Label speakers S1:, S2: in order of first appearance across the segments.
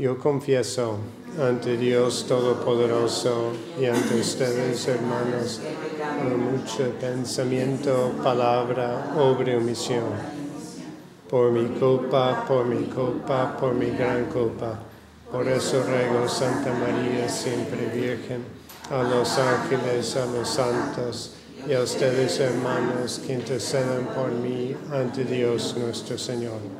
S1: Yo confieso ante Dios Todopoderoso y ante ustedes, hermanos, con mucho pensamiento, palabra, obra y omisión. Por mi culpa, por mi culpa, por mi gran culpa. Por eso ruego, Santa María, siempre Virgen, a los ángeles, a los santos y a ustedes, hermanos, que intercedan por mí ante Dios nuestro Señor.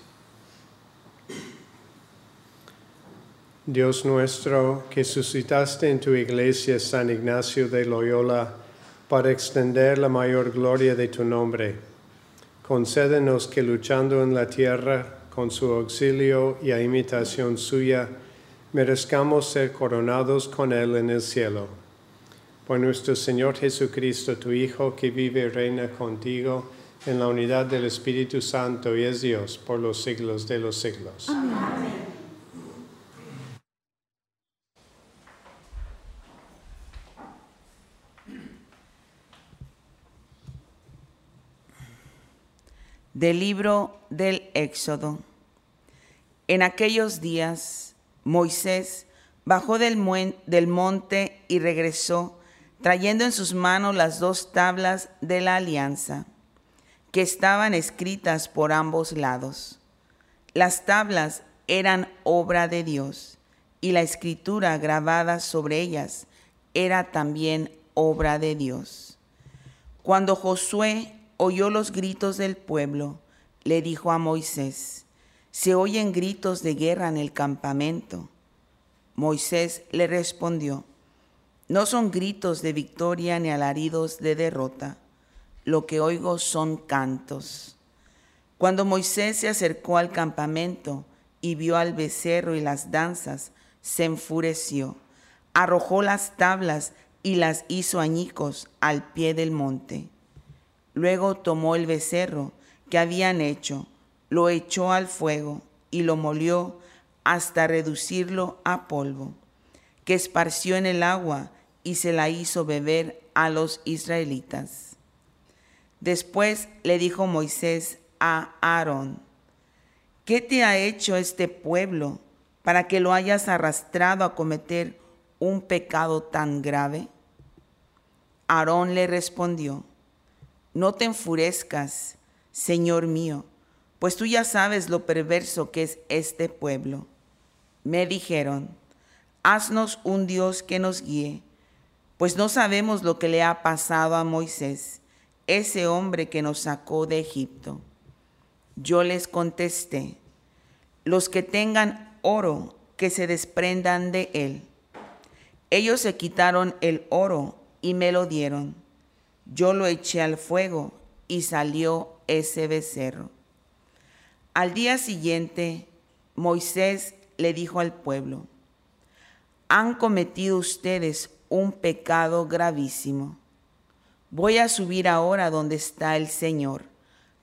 S1: Dios nuestro, que suscitaste en tu iglesia San Ignacio de Loyola para extender la mayor gloria de tu nombre, concédenos que luchando en la tierra con su auxilio y a imitación suya, merezcamos ser coronados con él en el cielo. Por nuestro Señor Jesucristo, tu Hijo, que vive y reina contigo en la unidad del Espíritu Santo y es Dios por los siglos de los siglos.
S2: Amén.
S3: Del libro del Éxodo. En aquellos días, Moisés bajó del, monte y regresó, trayendo en sus manos las dos tablas de la alianza, que estaban escritas por ambos lados. Las tablas eran obra de Dios, y la escritura grabada sobre ellas era también obra de Dios. Cuando Josué oyó los gritos del pueblo, le dijo a Moisés, se oyen gritos de guerra en el campamento. Moisés le respondió, no son gritos de victoria ni alaridos de derrota, lo que oigo son cantos. Cuando Moisés se acercó al campamento y vio al becerro y las danzas, se enfureció, arrojó las tablas y las hizo añicos al pie del monte. Luego tomó el becerro que habían hecho, lo echó al fuego y lo molió hasta reducirlo a polvo, que esparció en el agua y se la hizo beber a los israelitas. Después le dijo Moisés a Aarón, ¿qué te ha hecho este pueblo para que lo hayas arrastrado a cometer un pecado tan grave? Aarón le respondió, no te enfurezcas, Señor mío, pues tú ya sabes lo perverso que es este pueblo. Me dijeron, haznos un Dios que nos guíe, pues no sabemos lo que le ha pasado a Moisés, ese hombre que nos sacó de Egipto. Yo les contesté, los que tengan oro, que se desprendan de él. Ellos se quitaron el oro y me lo dieron. Yo lo eché al fuego y salió ese becerro. Al día siguiente, Moisés le dijo al pueblo, han cometido ustedes un pecado gravísimo. Voy a subir ahora donde está el Señor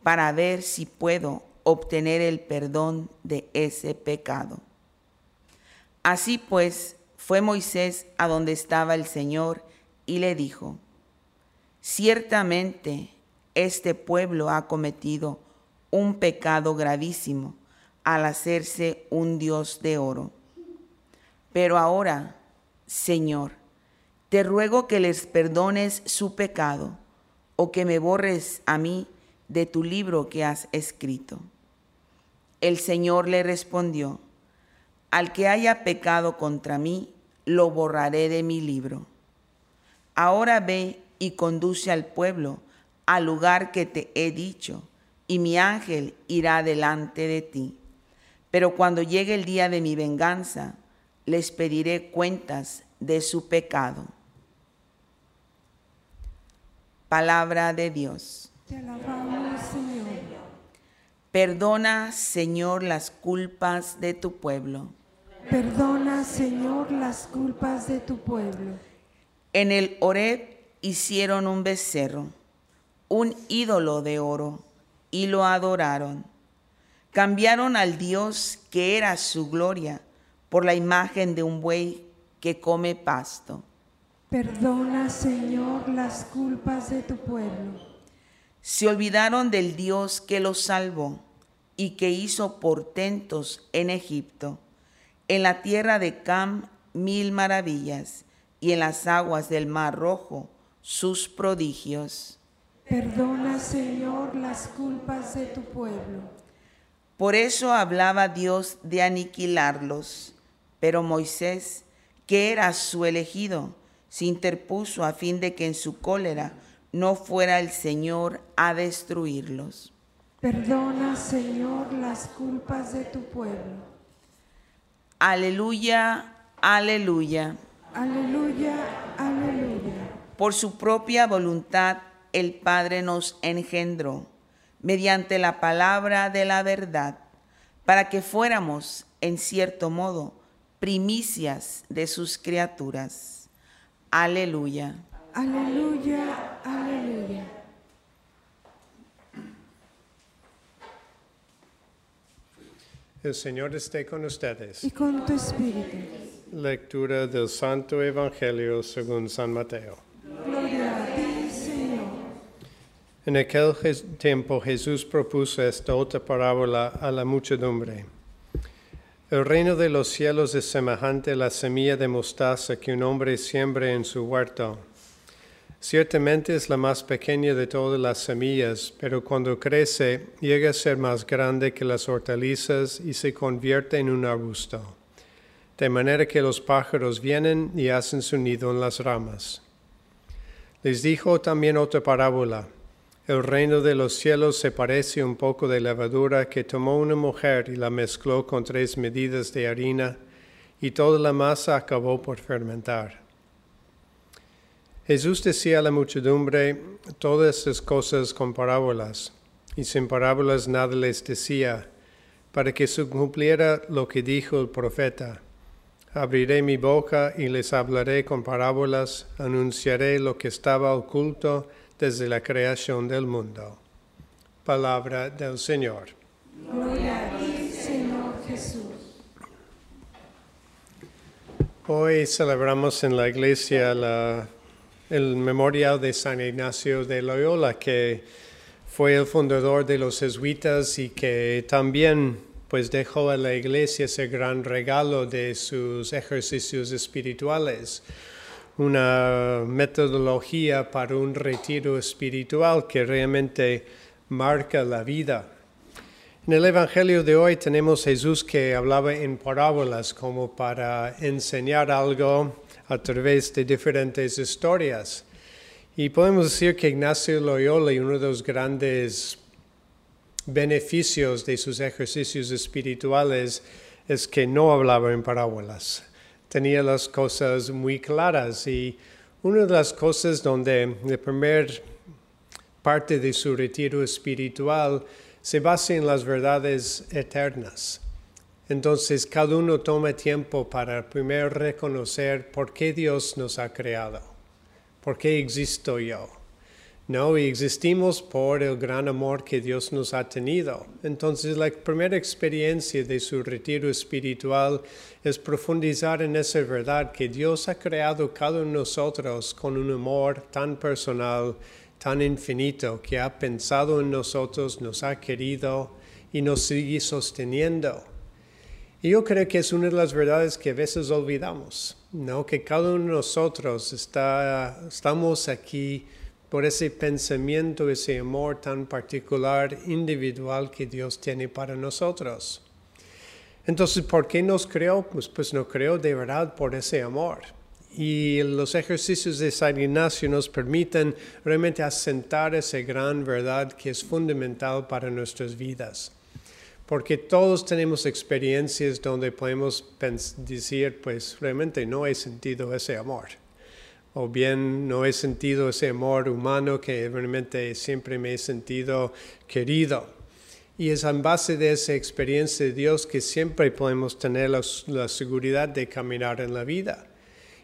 S3: para ver si puedo obtener el perdón de ese pecado. Así pues, fue Moisés a donde estaba el Señor y le dijo, ciertamente este pueblo ha cometido un pecado gravísimo al hacerse un Dios de oro. Pero ahora, Señor, te ruego que les perdones su pecado o que me borres a mí de tu libro que has escrito. El Señor le respondió, al que haya pecado contra mí, lo borraré de mi libro. Ahora ve y conduce al pueblo al lugar que te he dicho, y mi ángel irá delante de ti. Pero cuando llegue el día de mi venganza, les pediré cuentas de su pecado. Palabra de Dios.
S4: Te alabamos, Señor.
S3: Perdona, Señor, las culpas de tu pueblo.
S4: Perdona, Señor, las culpas de tu pueblo.
S3: En el Horeb hicieron un becerro, un ídolo de oro, y lo adoraron. Cambiaron al Dios que era su gloria por la imagen de un buey que come pasto.
S4: Perdona, Señor, las culpas de tu pueblo.
S3: Se olvidaron del Dios que los salvó y que hizo portentos en Egipto, en la tierra de Cam mil maravillas y en las aguas del mar rojo sus prodigios.
S4: Perdona, Señor, las culpas de tu pueblo.
S3: Por eso hablaba Dios de aniquilarlos, pero Moisés, que era su elegido, se interpuso a fin de que en su cólera no fuera el Señor a destruirlos.
S4: Perdona, Señor, las culpas de tu pueblo.
S3: Aleluya, aleluya.
S4: Aleluya, aleluya.
S3: Por su propia voluntad el Padre nos engendró, mediante la palabra de la verdad, para que fuéramos, en cierto modo, primicias de sus criaturas. Aleluya.
S4: Aleluya, aleluya.
S1: El Señor esté con ustedes.
S4: Y con tu espíritu.
S1: Lectura del Santo Evangelio según San Mateo. En aquel tiempo Jesús propuso esta otra parábola a la muchedumbre. El reino de los cielos es semejante a la semilla de mostaza que un hombre siembra en su huerto. Ciertamente es la más pequeña de todas las semillas, pero cuando crece llega a ser más grande que las hortalizas y se convierte en un arbusto, de manera que los pájaros vienen y hacen su nido en las ramas. Les dijo también otra parábola. El reino de los cielos se parece un poco de levadura que tomó una mujer y la mezcló con tres medidas de harina y toda la masa acabó por fermentar. Jesús decía a la muchedumbre todas estas cosas con parábolas, y sin parábolas nada les decía, para que se cumpliera lo que dijo el profeta. Abriré mi boca y les hablaré con parábolas, anunciaré lo que estaba oculto desde la creación del mundo. Palabra del Señor.
S4: Gloria a ti, Señor Jesús.
S1: Hoy celebramos en la iglesia la- el memorial de San Ignacio de Loyola, que fue el fundador de los jesuitas y que también pues dejó a la iglesia ese gran regalo de sus ejercicios espirituales. Una metodología para un retiro espiritual que realmente marca la vida. En el Evangelio de hoy tenemos Jesús que hablaba en parábolas como para enseñar algo a través de diferentes historias. Y podemos decir que Ignacio Loyola, uno de los grandes beneficios de sus ejercicios espirituales, es que no hablaba en parábolas tenía las cosas muy claras y una de las cosas donde la primera parte de su retiro espiritual se basa en las verdades eternas. Entonces cada uno toma tiempo para primero reconocer por qué Dios nos ha creado, por qué existo yo. No, y existimos por el gran amor que Dios nos ha tenido. Entonces, la primera experiencia de su retiro espiritual es profundizar en esa verdad que Dios ha creado cada uno de nosotros con un amor tan personal, tan infinito, que ha pensado en nosotros, nos ha querido y nos sigue sosteniendo. Y yo creo que es una de las verdades que a veces olvidamos, ¿no? Que cada uno de nosotros está, estamos aquí por ese pensamiento, ese amor tan particular, individual que Dios tiene para nosotros. Entonces, ¿por qué nos creó? Pues, pues nos creó de verdad por ese amor. Y los ejercicios de San Ignacio nos permiten realmente asentar esa gran verdad que es fundamental para nuestras vidas. Porque todos tenemos experiencias donde podemos decir, pues realmente no he sentido ese amor o bien no he sentido ese amor humano que realmente siempre me he sentido querido. Y es en base de esa experiencia de Dios que siempre podemos tener la, la, seguridad de caminar en la vida.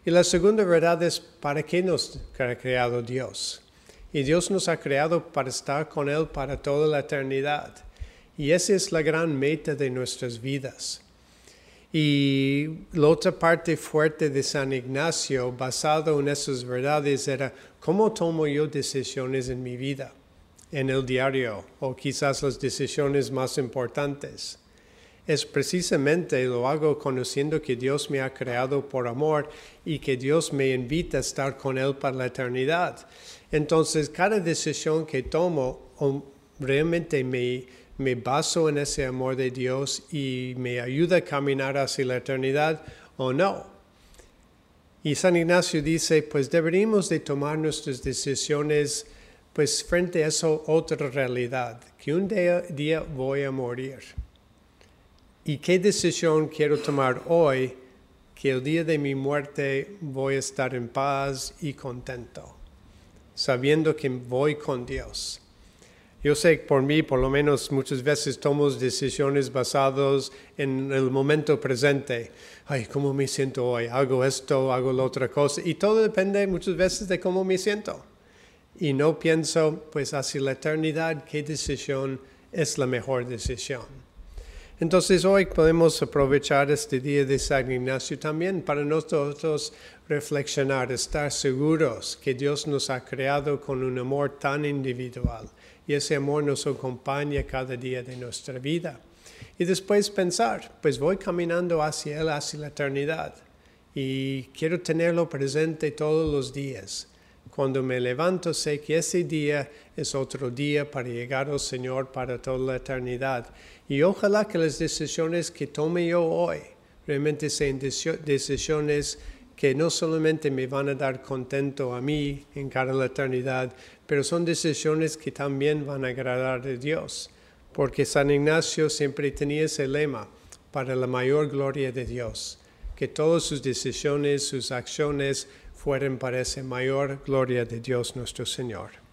S1: Y la segunda verdad es para qué nos ha creado Dios. Y Dios nos ha creado para estar con Él para toda la eternidad. Y esa es la gran meta de nuestras vidas. Y la otra parte fuerte de San Ignacio, basado en esas verdades, era cómo tomo yo decisiones en mi vida, en el diario, o quizás las decisiones más importantes. Es precisamente lo hago conociendo que Dios me ha creado por amor y que Dios me invita a estar con Él para la eternidad. Entonces, cada decisión que tomo realmente me me baso en ese amor de Dios y me ayuda a caminar hacia la eternidad o no. Y San Ignacio dice, pues deberíamos de tomar nuestras decisiones pues frente a esa otra realidad, que un día, día voy a morir. ¿Y qué decisión quiero tomar hoy que el día de mi muerte voy a estar en paz y contento, sabiendo que voy con Dios? Yo sé por mí, por lo menos muchas veces tomo decisiones basadas en el momento presente. Ay, ¿cómo me siento hoy? Hago esto, hago la otra cosa. Y todo depende muchas veces de cómo me siento. Y no pienso, pues hacia la eternidad, qué decisión es la mejor decisión. Entonces hoy podemos aprovechar este día de San Ignacio también para nosotros reflexionar, estar seguros que Dios nos ha creado con un amor tan individual y ese amor nos acompaña cada día de nuestra vida. Y después pensar, pues voy caminando hacia Él, hacia la eternidad y quiero tenerlo presente todos los días. Cuando me levanto sé que ese día es otro día para llegar al Señor para toda la eternidad. Y ojalá que las decisiones que tome yo hoy realmente sean decisiones que no solamente me van a dar contento a mí en cara a la eternidad, pero son decisiones que también van a agradar a Dios, porque San Ignacio siempre tenía ese lema, para la mayor gloria de Dios, que todas sus decisiones, sus acciones fueran para esa mayor gloria de Dios nuestro Señor.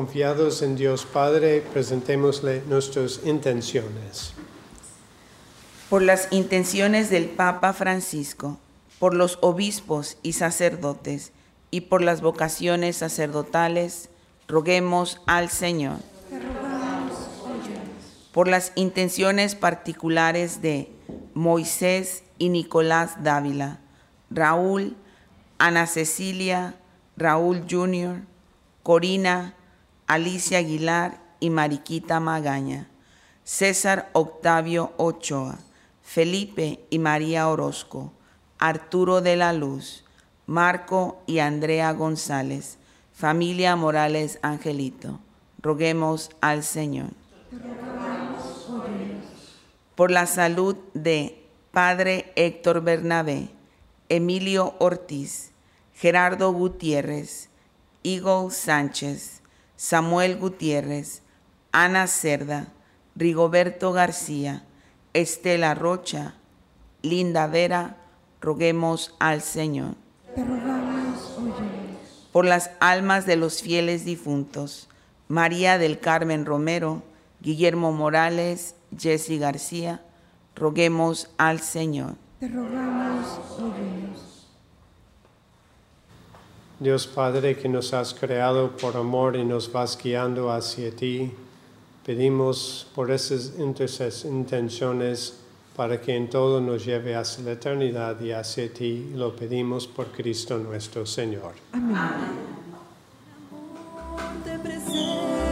S1: Confiados en Dios Padre, presentémosle nuestras intenciones.
S3: Por las intenciones del Papa Francisco, por los obispos y sacerdotes y por las vocaciones sacerdotales, roguemos al Señor. Por las intenciones particulares de Moisés y Nicolás Dávila, Raúl, Ana Cecilia, Raúl Jr., Corina, Alicia Aguilar y Mariquita Magaña, César Octavio Ochoa, Felipe y María Orozco, Arturo de la Luz, Marco y Andrea González, familia Morales Angelito. Roguemos al Señor. Por la salud de Padre Héctor Bernabé, Emilio Ortiz, Gerardo Gutiérrez, Igor Sánchez, Samuel Gutiérrez, Ana Cerda, Rigoberto García, Estela Rocha, Linda Vera, roguemos al Señor.
S4: Te rogamos.
S3: Por las almas de los fieles difuntos, María del Carmen Romero, Guillermo Morales, Jessy García, roguemos al Señor.
S4: Te rogamos, óyenos.
S1: Dios Padre que nos has creado por amor y nos vas guiando hacia ti, pedimos por esas intenciones para que en todo nos lleve hacia la eternidad y hacia ti, y lo pedimos por Cristo nuestro Señor.
S5: Te presento,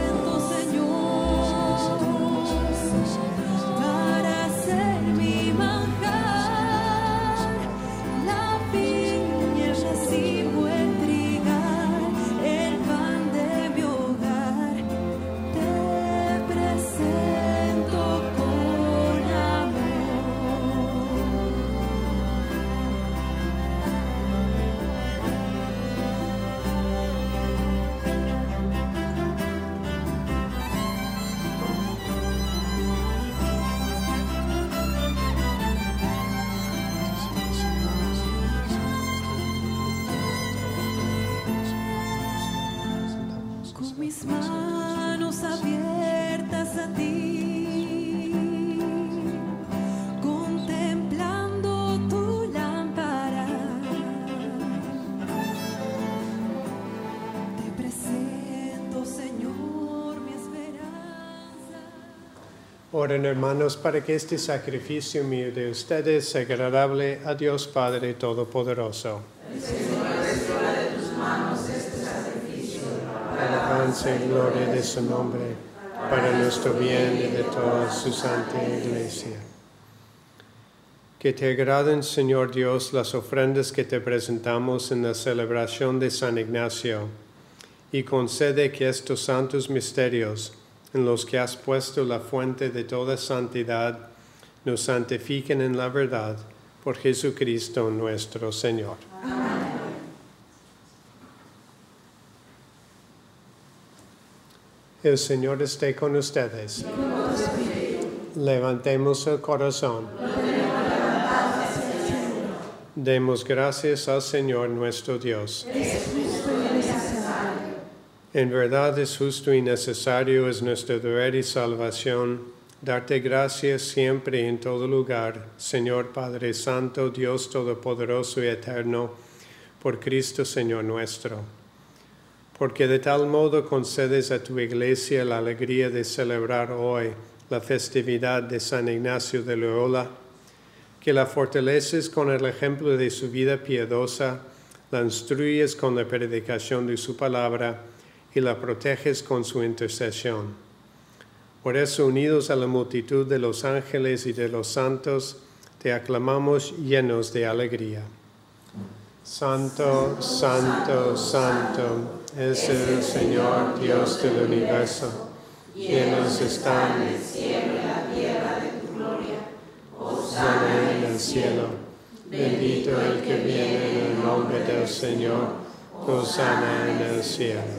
S1: Oren hermanos para que este sacrificio mío de ustedes sea agradable a Dios Padre Todopoderoso. Alabanza y gloria de su nombre, para nuestro bien y de toda su santa iglesia. Que te agraden, Señor Dios, las ofrendas que te presentamos en la celebración de San Ignacio, y concede que estos santos misterios, en los que has puesto la fuente de toda santidad, nos santifiquen en la verdad por Jesucristo nuestro Señor. El Señor esté con ustedes. Levantemos el corazón. Demos gracias al Señor nuestro Dios. En verdad es justo y necesario, es nuestro deber y salvación, darte gracias siempre y en todo lugar, Señor Padre Santo, Dios Todopoderoso y Eterno, por Cristo Señor nuestro. Porque de tal modo concedes a tu iglesia la alegría de celebrar hoy la festividad de San Ignacio de Loyola, que la fortaleces con el ejemplo de su vida piadosa, la instruyes con la predicación de su palabra y la proteges con su intercesión. Por eso, unidos a la multitud de los ángeles y de los santos, te aclamamos llenos de alegría. Santo, santo, santo es el Señor Dios del universo. Llenos están el cielo y la tierra de tu gloria. Hosanna en el cielo. Bendito el que viene en el nombre del Señor. Hosanna en el cielo.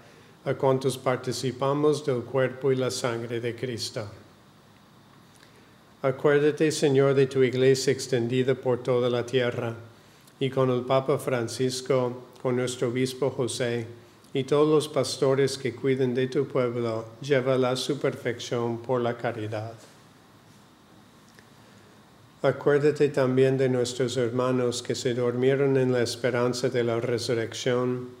S1: a cuantos participamos del cuerpo y la sangre de Cristo. Acuérdate, Señor, de tu iglesia extendida por toda la tierra, y con el Papa Francisco, con nuestro obispo José, y todos los pastores que cuiden de tu pueblo, llévala a su perfección por la caridad. Acuérdate también de nuestros hermanos que se durmieron en la esperanza de la resurrección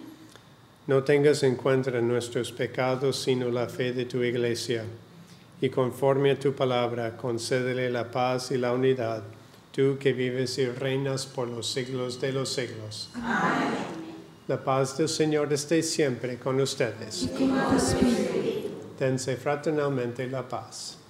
S1: No tengas en cuenta nuestros pecados, sino la fe de tu iglesia. Y conforme a tu palabra, concédele la paz y la unidad, tú que vives y reinas por los siglos de los siglos. La paz del Señor esté siempre con ustedes. Dense fraternalmente la paz.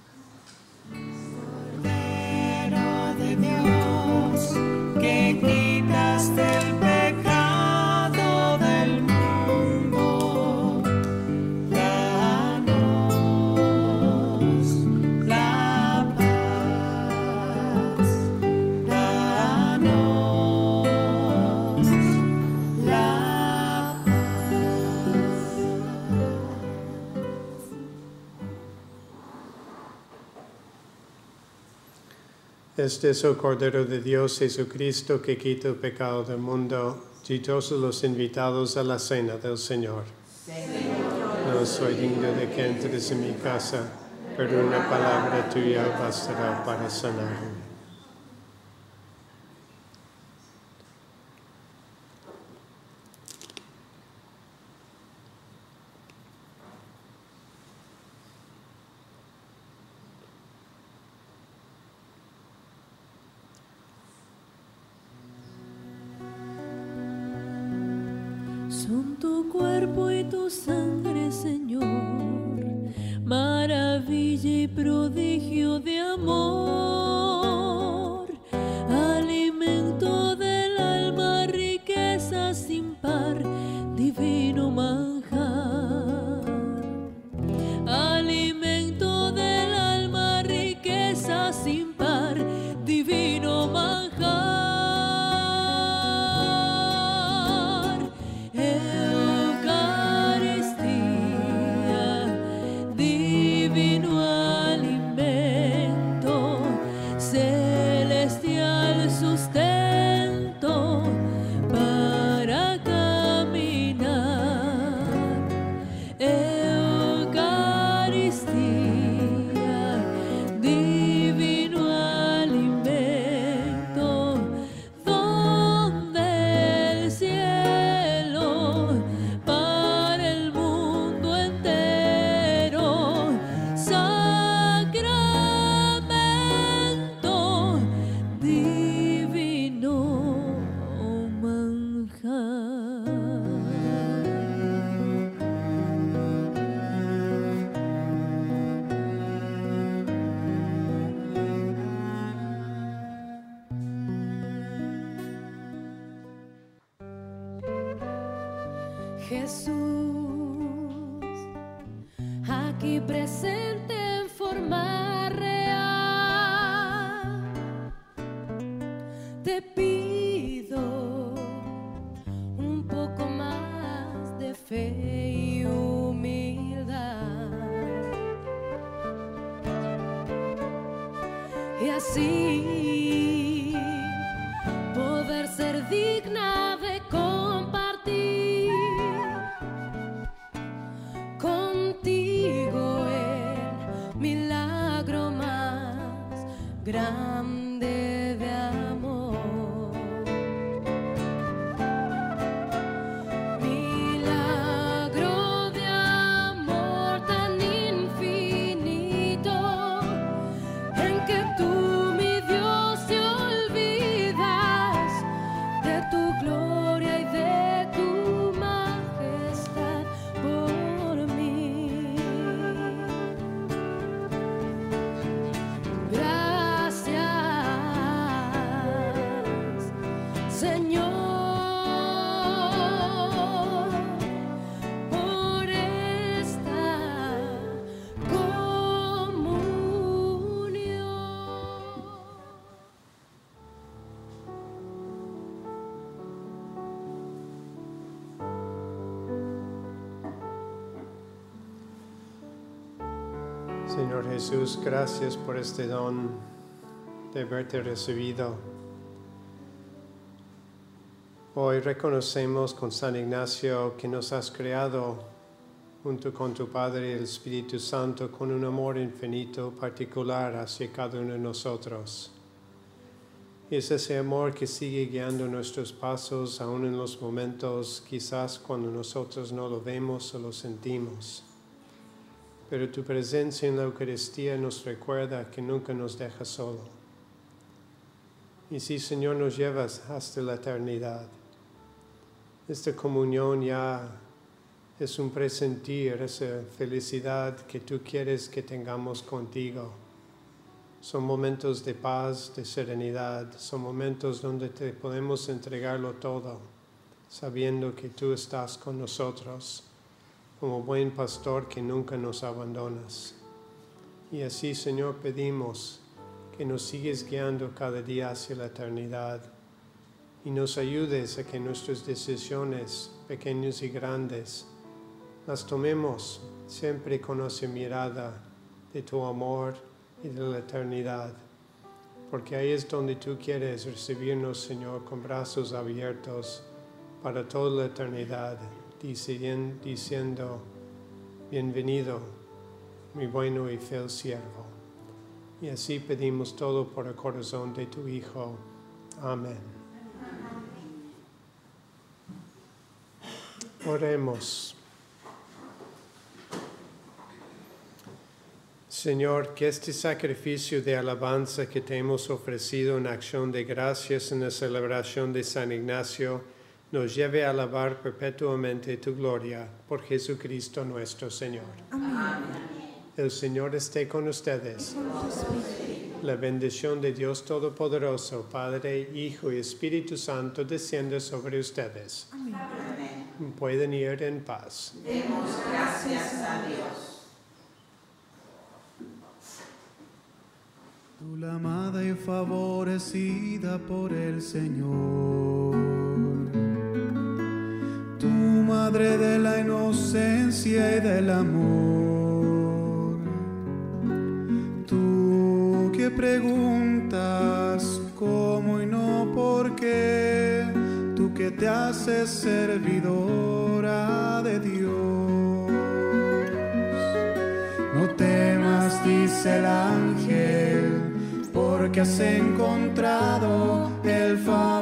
S1: Este es el Cordero de Dios Jesucristo que quita el pecado del mundo. Dichosos los invitados a la cena del Señor. No soy digno de que entres en mi casa, pero una palabra tuya bastará para sanarme.
S6: Cuerpo y tu sangre, Señor, maravilla y prodigio
S7: Y así poder ser digna Señor
S1: Jesús, gracias por este don de haberte recibido. Hoy reconocemos con San Ignacio que nos has creado junto con tu Padre y el Espíritu Santo con un amor infinito particular hacia cada uno de nosotros. Es ese amor que sigue guiando nuestros pasos aún en los momentos quizás cuando nosotros no lo vemos o lo sentimos pero tu presencia en la Eucaristía nos recuerda que nunca nos dejas solo. Y sí, Señor, nos llevas hasta la eternidad. Esta comunión ya es un presentir, esa felicidad que tú quieres que tengamos contigo. Son momentos de paz, de serenidad, son momentos donde te podemos entregarlo todo, sabiendo que tú estás con nosotros como buen pastor que nunca nos abandonas. Y así, Señor, pedimos que nos sigues guiando cada día hacia la eternidad y nos ayudes a que nuestras decisiones, pequeñas y grandes, las tomemos siempre con esa mirada de tu amor y de la eternidad. Porque ahí es donde tú quieres recibirnos, Señor, con brazos abiertos para toda la eternidad diciendo, bienvenido, mi bueno y fiel siervo. Y así pedimos todo por el corazón de tu Hijo. Amén. Oremos. Señor, que este sacrificio de alabanza que te hemos ofrecido en acción de gracias en la celebración de San Ignacio nos lleve a alabar perpetuamente tu gloria por Jesucristo nuestro Señor. El Señor esté con ustedes. La bendición de Dios Todopoderoso, Padre, Hijo y Espíritu Santo, desciende sobre ustedes. Pueden ir en paz.
S5: Tú la amada y favorecida por el Señor. Madre de la inocencia y del amor. Tú que preguntas cómo y no por qué. Tú que te haces servidora de Dios. No temas, dice el ángel, porque has encontrado el favor